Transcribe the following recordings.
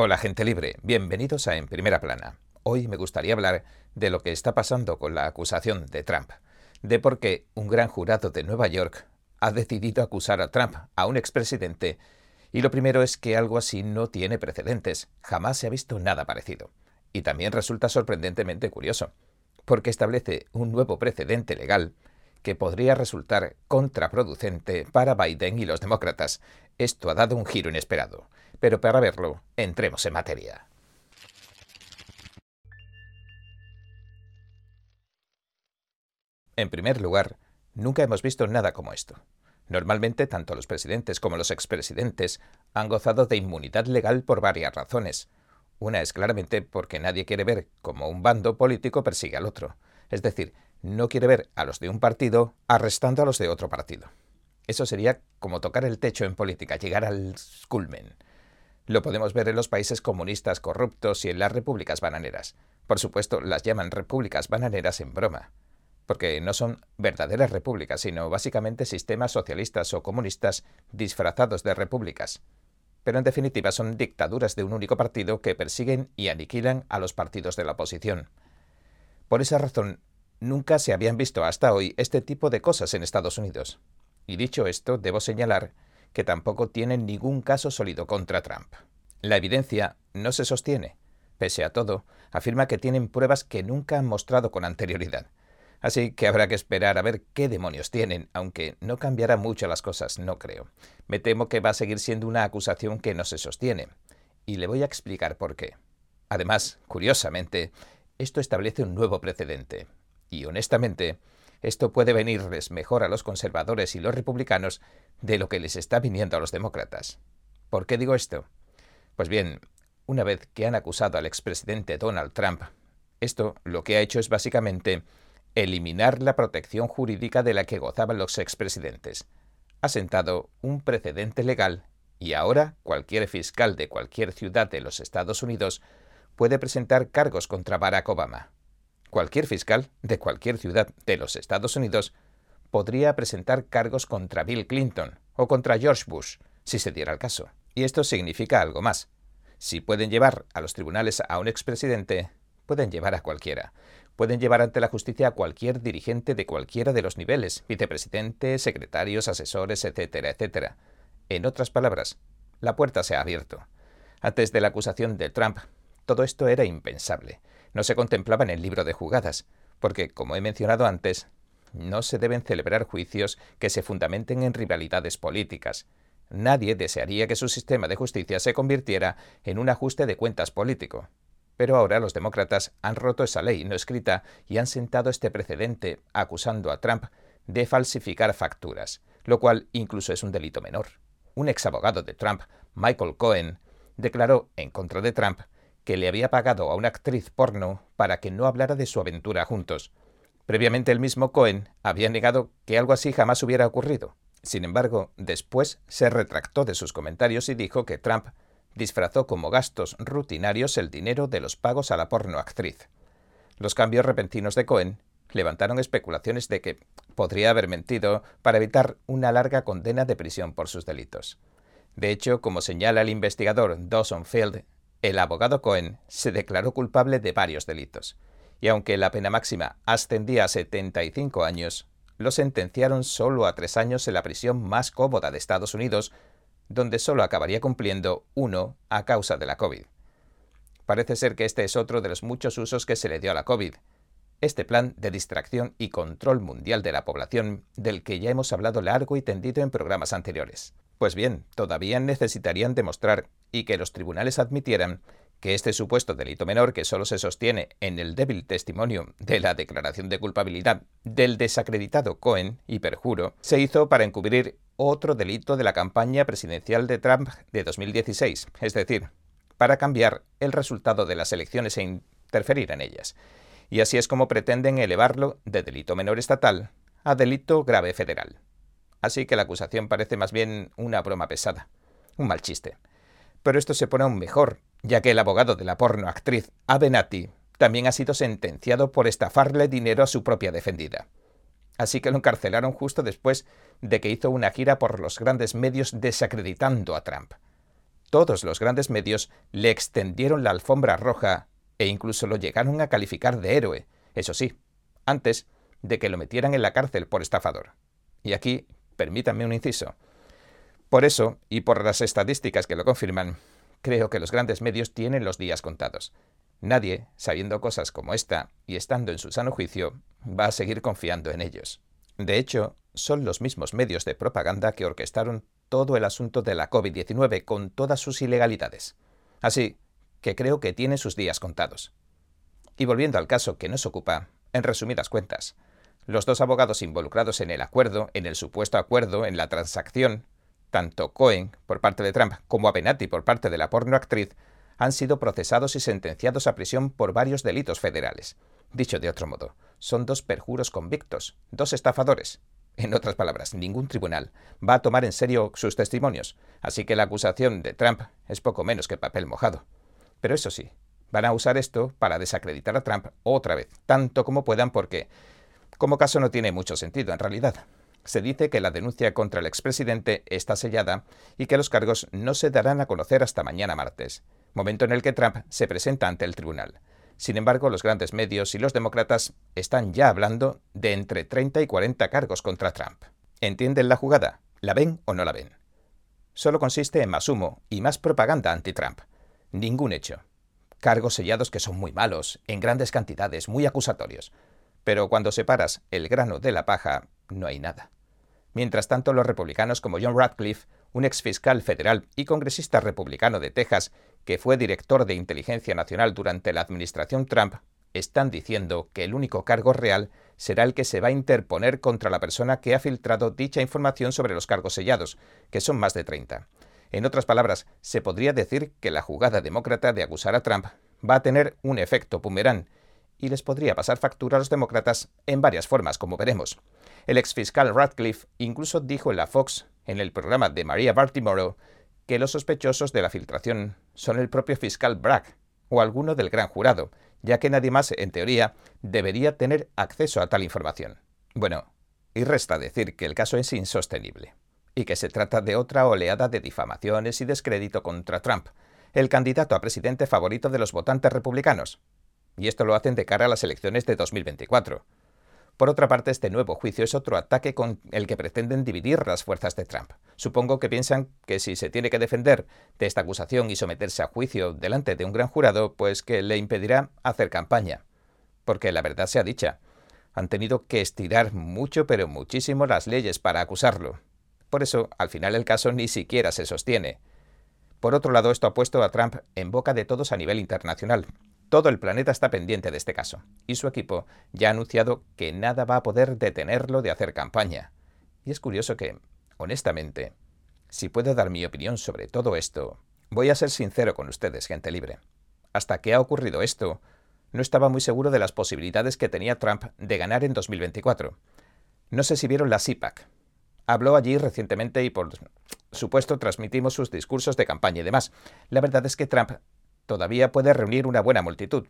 Hola gente libre, bienvenidos a En Primera Plana. Hoy me gustaría hablar de lo que está pasando con la acusación de Trump, de por qué un gran jurado de Nueva York ha decidido acusar a Trump, a un expresidente, y lo primero es que algo así no tiene precedentes, jamás se ha visto nada parecido. Y también resulta sorprendentemente curioso, porque establece un nuevo precedente legal que podría resultar contraproducente para Biden y los demócratas. Esto ha dado un giro inesperado. Pero para verlo, entremos en materia. En primer lugar, nunca hemos visto nada como esto. Normalmente, tanto los presidentes como los expresidentes han gozado de inmunidad legal por varias razones. Una es claramente porque nadie quiere ver cómo un bando político persigue al otro. Es decir, no quiere ver a los de un partido arrestando a los de otro partido. Eso sería como tocar el techo en política, llegar al culmen. Lo podemos ver en los países comunistas corruptos y en las repúblicas bananeras. Por supuesto, las llaman repúblicas bananeras en broma, porque no son verdaderas repúblicas, sino básicamente sistemas socialistas o comunistas disfrazados de repúblicas. Pero en definitiva son dictaduras de un único partido que persiguen y aniquilan a los partidos de la oposición. Por esa razón, nunca se habían visto hasta hoy este tipo de cosas en Estados Unidos. Y dicho esto, debo señalar que tampoco tienen ningún caso sólido contra Trump. La evidencia no se sostiene. Pese a todo, afirma que tienen pruebas que nunca han mostrado con anterioridad. Así que habrá que esperar a ver qué demonios tienen, aunque no cambiará mucho las cosas, no creo. Me temo que va a seguir siendo una acusación que no se sostiene. Y le voy a explicar por qué. Además, curiosamente, esto establece un nuevo precedente. Y honestamente, esto puede venirles mejor a los conservadores y los republicanos de lo que les está viniendo a los demócratas. ¿Por qué digo esto? Pues bien, una vez que han acusado al expresidente Donald Trump, esto lo que ha hecho es básicamente eliminar la protección jurídica de la que gozaban los expresidentes. Ha sentado un precedente legal y ahora cualquier fiscal de cualquier ciudad de los Estados Unidos puede presentar cargos contra Barack Obama. Cualquier fiscal de cualquier ciudad de los Estados Unidos podría presentar cargos contra Bill Clinton o contra George Bush, si se diera el caso. Y esto significa algo más. Si pueden llevar a los tribunales a un expresidente, pueden llevar a cualquiera. Pueden llevar ante la justicia a cualquier dirigente de cualquiera de los niveles, vicepresidente, secretarios, asesores, etcétera, etcétera. En otras palabras, la puerta se ha abierto. Antes de la acusación de Trump, todo esto era impensable no se contemplaba en el libro de jugadas, porque, como he mencionado antes, no se deben celebrar juicios que se fundamenten en rivalidades políticas. Nadie desearía que su sistema de justicia se convirtiera en un ajuste de cuentas político. Pero ahora los demócratas han roto esa ley no escrita y han sentado este precedente acusando a Trump de falsificar facturas, lo cual incluso es un delito menor. Un ex abogado de Trump, Michael Cohen, declaró en contra de Trump que le había pagado a una actriz porno para que no hablara de su aventura juntos. Previamente el mismo Cohen había negado que algo así jamás hubiera ocurrido. Sin embargo, después se retractó de sus comentarios y dijo que Trump disfrazó como gastos rutinarios el dinero de los pagos a la porno actriz. Los cambios repentinos de Cohen levantaron especulaciones de que podría haber mentido para evitar una larga condena de prisión por sus delitos. De hecho, como señala el investigador Dawson Field, el abogado Cohen se declaró culpable de varios delitos, y aunque la pena máxima ascendía a 75 años, lo sentenciaron solo a tres años en la prisión más cómoda de Estados Unidos, donde solo acabaría cumpliendo uno a causa de la COVID. Parece ser que este es otro de los muchos usos que se le dio a la COVID, este plan de distracción y control mundial de la población del que ya hemos hablado largo y tendido en programas anteriores. Pues bien, todavía necesitarían demostrar y que los tribunales admitieran que este supuesto delito menor, que solo se sostiene en el débil testimonio de la declaración de culpabilidad del desacreditado Cohen, y perjuro, se hizo para encubrir otro delito de la campaña presidencial de Trump de 2016, es decir, para cambiar el resultado de las elecciones e interferir en ellas. Y así es como pretenden elevarlo de delito menor estatal a delito grave federal. Así que la acusación parece más bien una broma pesada, un mal chiste. Pero esto se pone aún mejor, ya que el abogado de la porno actriz Avenatti también ha sido sentenciado por estafarle dinero a su propia defendida. Así que lo encarcelaron justo después de que hizo una gira por los grandes medios desacreditando a Trump. todos los grandes medios le extendieron la alfombra roja e incluso lo llegaron a calificar de héroe, eso sí, antes de que lo metieran en la cárcel por estafador. Y aquí, permítanme un inciso. Por eso, y por las estadísticas que lo confirman, creo que los grandes medios tienen los días contados. Nadie, sabiendo cosas como esta y estando en su sano juicio, va a seguir confiando en ellos. De hecho, son los mismos medios de propaganda que orquestaron todo el asunto de la COVID-19 con todas sus ilegalidades. Así que creo que tiene sus días contados. Y volviendo al caso que nos ocupa, en resumidas cuentas, los dos abogados involucrados en el acuerdo, en el supuesto acuerdo, en la transacción, tanto Cohen por parte de Trump como Avenatti por parte de la pornoactriz, han sido procesados y sentenciados a prisión por varios delitos federales. Dicho de otro modo, son dos perjuros convictos, dos estafadores. En otras palabras, ningún tribunal va a tomar en serio sus testimonios, así que la acusación de Trump es poco menos que papel mojado. Pero eso sí, van a usar esto para desacreditar a Trump otra vez, tanto como puedan porque, como caso no tiene mucho sentido en realidad. Se dice que la denuncia contra el expresidente está sellada y que los cargos no se darán a conocer hasta mañana martes momento en el que Trump se presenta ante el tribunal. Sin embargo, los grandes medios y los demócratas están ya hablando de entre 30 y 40 cargos contra Trump. ¿Entienden la jugada? ¿La ven o no la ven? Solo consiste en más humo y más propaganda anti-Trump. Ningún hecho. Cargos sellados que son muy malos, en grandes cantidades, muy acusatorios. Pero cuando separas el grano de la paja, no hay nada. Mientras tanto, los republicanos como John Radcliffe, un ex fiscal federal y congresista republicano de Texas, que fue director de Inteligencia Nacional durante la administración Trump, están diciendo que el único cargo real será el que se va a interponer contra la persona que ha filtrado dicha información sobre los cargos sellados, que son más de 30. En otras palabras, se podría decir que la jugada demócrata de acusar a Trump va a tener un efecto pumerán y les podría pasar factura a los demócratas en varias formas, como veremos. El exfiscal Radcliffe incluso dijo en la Fox, en el programa de Maria Bartimoro, que los sospechosos de la filtración son el propio fiscal Bragg o alguno del gran jurado, ya que nadie más, en teoría, debería tener acceso a tal información. Bueno, y resta decir que el caso es insostenible, y que se trata de otra oleada de difamaciones y descrédito contra Trump, el candidato a presidente favorito de los votantes republicanos. Y esto lo hacen de cara a las elecciones de 2024. Por otra parte, este nuevo juicio es otro ataque con el que pretenden dividir las fuerzas de Trump. Supongo que piensan que si se tiene que defender de esta acusación y someterse a juicio delante de un gran jurado, pues que le impedirá hacer campaña. Porque la verdad sea dicha, han tenido que estirar mucho pero muchísimo las leyes para acusarlo. Por eso, al final el caso ni siquiera se sostiene. Por otro lado, esto ha puesto a Trump en boca de todos a nivel internacional, todo el planeta está pendiente de este caso, y su equipo ya ha anunciado que nada va a poder detenerlo de hacer campaña. Y es curioso que, honestamente, si puedo dar mi opinión sobre todo esto, voy a ser sincero con ustedes, gente libre. Hasta que ha ocurrido esto, no estaba muy seguro de las posibilidades que tenía Trump de ganar en 2024. No sé si vieron la CIPAC. Habló allí recientemente y por supuesto transmitimos sus discursos de campaña y demás. La verdad es que Trump todavía puede reunir una buena multitud,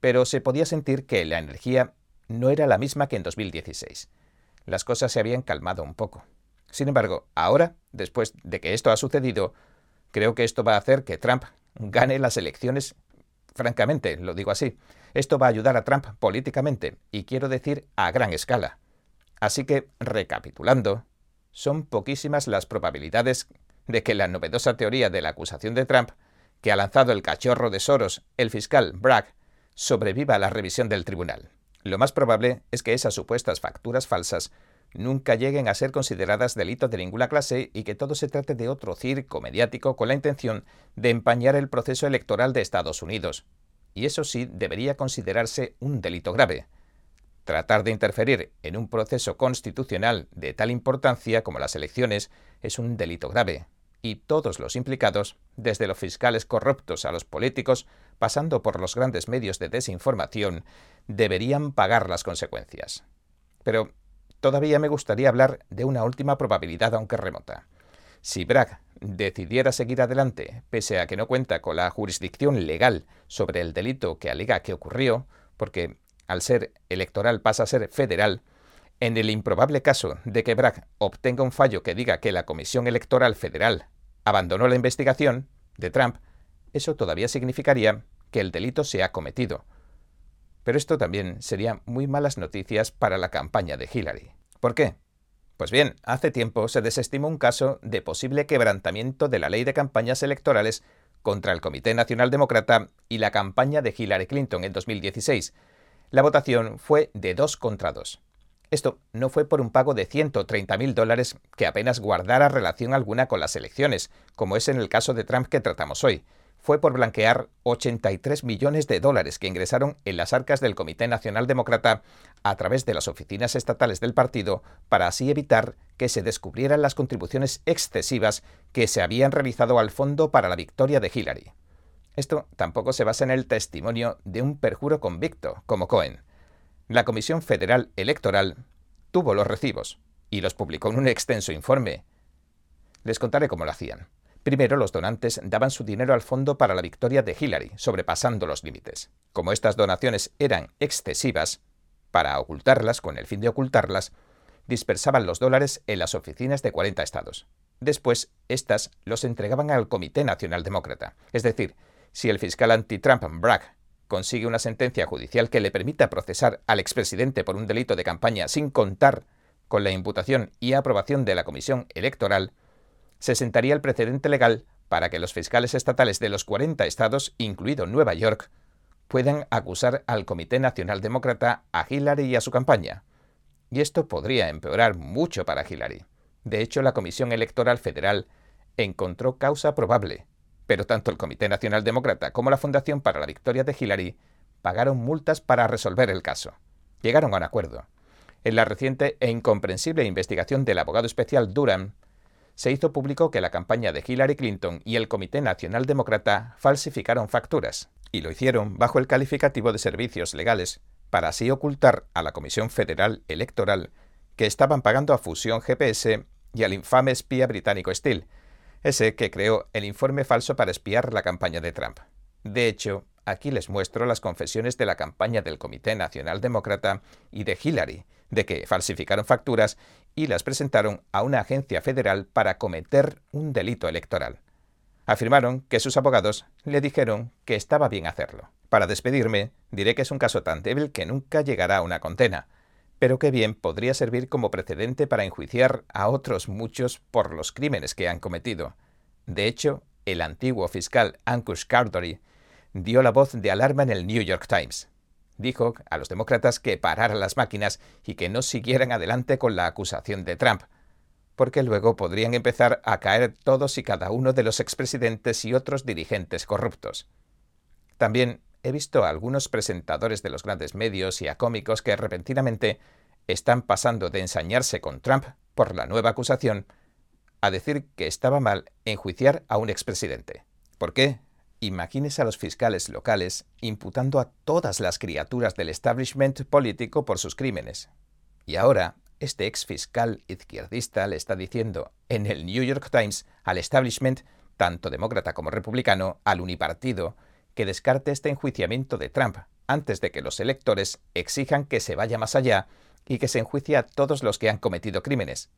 pero se podía sentir que la energía no era la misma que en 2016. Las cosas se habían calmado un poco. Sin embargo, ahora, después de que esto ha sucedido, creo que esto va a hacer que Trump gane las elecciones. Francamente, lo digo así. Esto va a ayudar a Trump políticamente, y quiero decir a gran escala. Así que, recapitulando, son poquísimas las probabilidades de que la novedosa teoría de la acusación de Trump que ha lanzado el cachorro de Soros, el fiscal Bragg, sobreviva a la revisión del tribunal. Lo más probable es que esas supuestas facturas falsas nunca lleguen a ser consideradas delitos de ninguna clase y que todo se trate de otro circo mediático con la intención de empañar el proceso electoral de Estados Unidos. Y eso sí debería considerarse un delito grave. Tratar de interferir en un proceso constitucional de tal importancia como las elecciones es un delito grave, y todos los implicados, desde los fiscales corruptos a los políticos, pasando por los grandes medios de desinformación, deberían pagar las consecuencias. Pero todavía me gustaría hablar de una última probabilidad, aunque remota. Si Bragg decidiera seguir adelante, pese a que no cuenta con la jurisdicción legal sobre el delito que alega que ocurrió, porque al ser electoral pasa a ser federal, en el improbable caso de que Bragg obtenga un fallo que diga que la Comisión Electoral Federal abandonó la investigación, de Trump, eso todavía significaría que el delito se ha cometido. Pero esto también sería muy malas noticias para la campaña de Hillary. ¿Por qué? Pues bien, hace tiempo se desestimó un caso de posible quebrantamiento de la ley de campañas electorales contra el Comité Nacional Demócrata y la campaña de Hillary Clinton en 2016. La votación fue de dos contra dos. Esto no fue por un pago de 130.000 dólares que apenas guardara relación alguna con las elecciones, como es en el caso de Trump que tratamos hoy. Fue por blanquear 83 millones de dólares que ingresaron en las arcas del Comité Nacional Demócrata a través de las oficinas estatales del partido para así evitar que se descubrieran las contribuciones excesivas que se habían realizado al fondo para la victoria de Hillary. Esto tampoco se basa en el testimonio de un perjuro convicto, como Cohen. La Comisión Federal Electoral tuvo los recibos y los publicó en un extenso informe. Les contaré cómo lo hacían. Primero, los donantes daban su dinero al fondo para la victoria de Hillary, sobrepasando los límites. Como estas donaciones eran excesivas, para ocultarlas, con el fin de ocultarlas, dispersaban los dólares en las oficinas de 40 estados. Después, estas los entregaban al Comité Nacional Demócrata. Es decir, si el fiscal anti-Trump Bragg consigue una sentencia judicial que le permita procesar al expresidente por un delito de campaña sin contar con la imputación y aprobación de la Comisión Electoral, se sentaría el precedente legal para que los fiscales estatales de los 40 estados, incluido Nueva York, puedan acusar al Comité Nacional Demócrata a Hillary y a su campaña. Y esto podría empeorar mucho para Hillary. De hecho, la Comisión Electoral Federal encontró causa probable pero tanto el Comité Nacional Demócrata como la Fundación para la Victoria de Hillary pagaron multas para resolver el caso. Llegaron a un acuerdo. En la reciente e incomprensible investigación del abogado especial Durham, se hizo público que la campaña de Hillary Clinton y el Comité Nacional Demócrata falsificaron facturas, y lo hicieron bajo el calificativo de servicios legales, para así ocultar a la Comisión Federal Electoral que estaban pagando a Fusión GPS y al infame espía británico Steele, ese que creó el informe falso para espiar la campaña de Trump. De hecho, aquí les muestro las confesiones de la campaña del Comité Nacional Demócrata y de Hillary, de que falsificaron facturas y las presentaron a una agencia federal para cometer un delito electoral. Afirmaron que sus abogados le dijeron que estaba bien hacerlo. Para despedirme, diré que es un caso tan débil que nunca llegará a una condena, pero que bien podría servir como precedente para enjuiciar a otros muchos por los crímenes que han cometido. De hecho, el antiguo fiscal Ankush Cardory dio la voz de alarma en el New York Times. Dijo a los demócratas que pararan las máquinas y que no siguieran adelante con la acusación de Trump, porque luego podrían empezar a caer todos y cada uno de los expresidentes y otros dirigentes corruptos. También he visto a algunos presentadores de los grandes medios y a cómicos que repentinamente están pasando de ensañarse con Trump por la nueva acusación a decir que estaba mal enjuiciar a un expresidente. ¿Por qué? Imagínese a los fiscales locales imputando a todas las criaturas del establishment político por sus crímenes. Y ahora, este ex fiscal izquierdista le está diciendo en el New York Times al establishment, tanto demócrata como republicano, al unipartido, que descarte este enjuiciamiento de Trump antes de que los electores exijan que se vaya más allá y que se enjuicie a todos los que han cometido crímenes.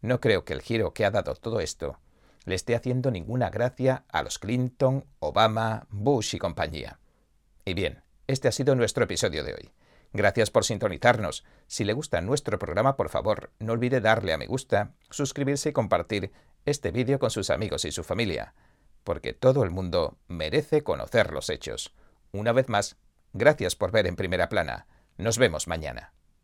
No creo que el giro que ha dado todo esto le esté haciendo ninguna gracia a los Clinton, Obama, Bush y compañía. Y bien, este ha sido nuestro episodio de hoy. Gracias por sintonizarnos. Si le gusta nuestro programa, por favor, no olvide darle a me gusta, suscribirse y compartir este vídeo con sus amigos y su familia porque todo el mundo merece conocer los hechos. Una vez más, gracias por ver en primera plana. Nos vemos mañana.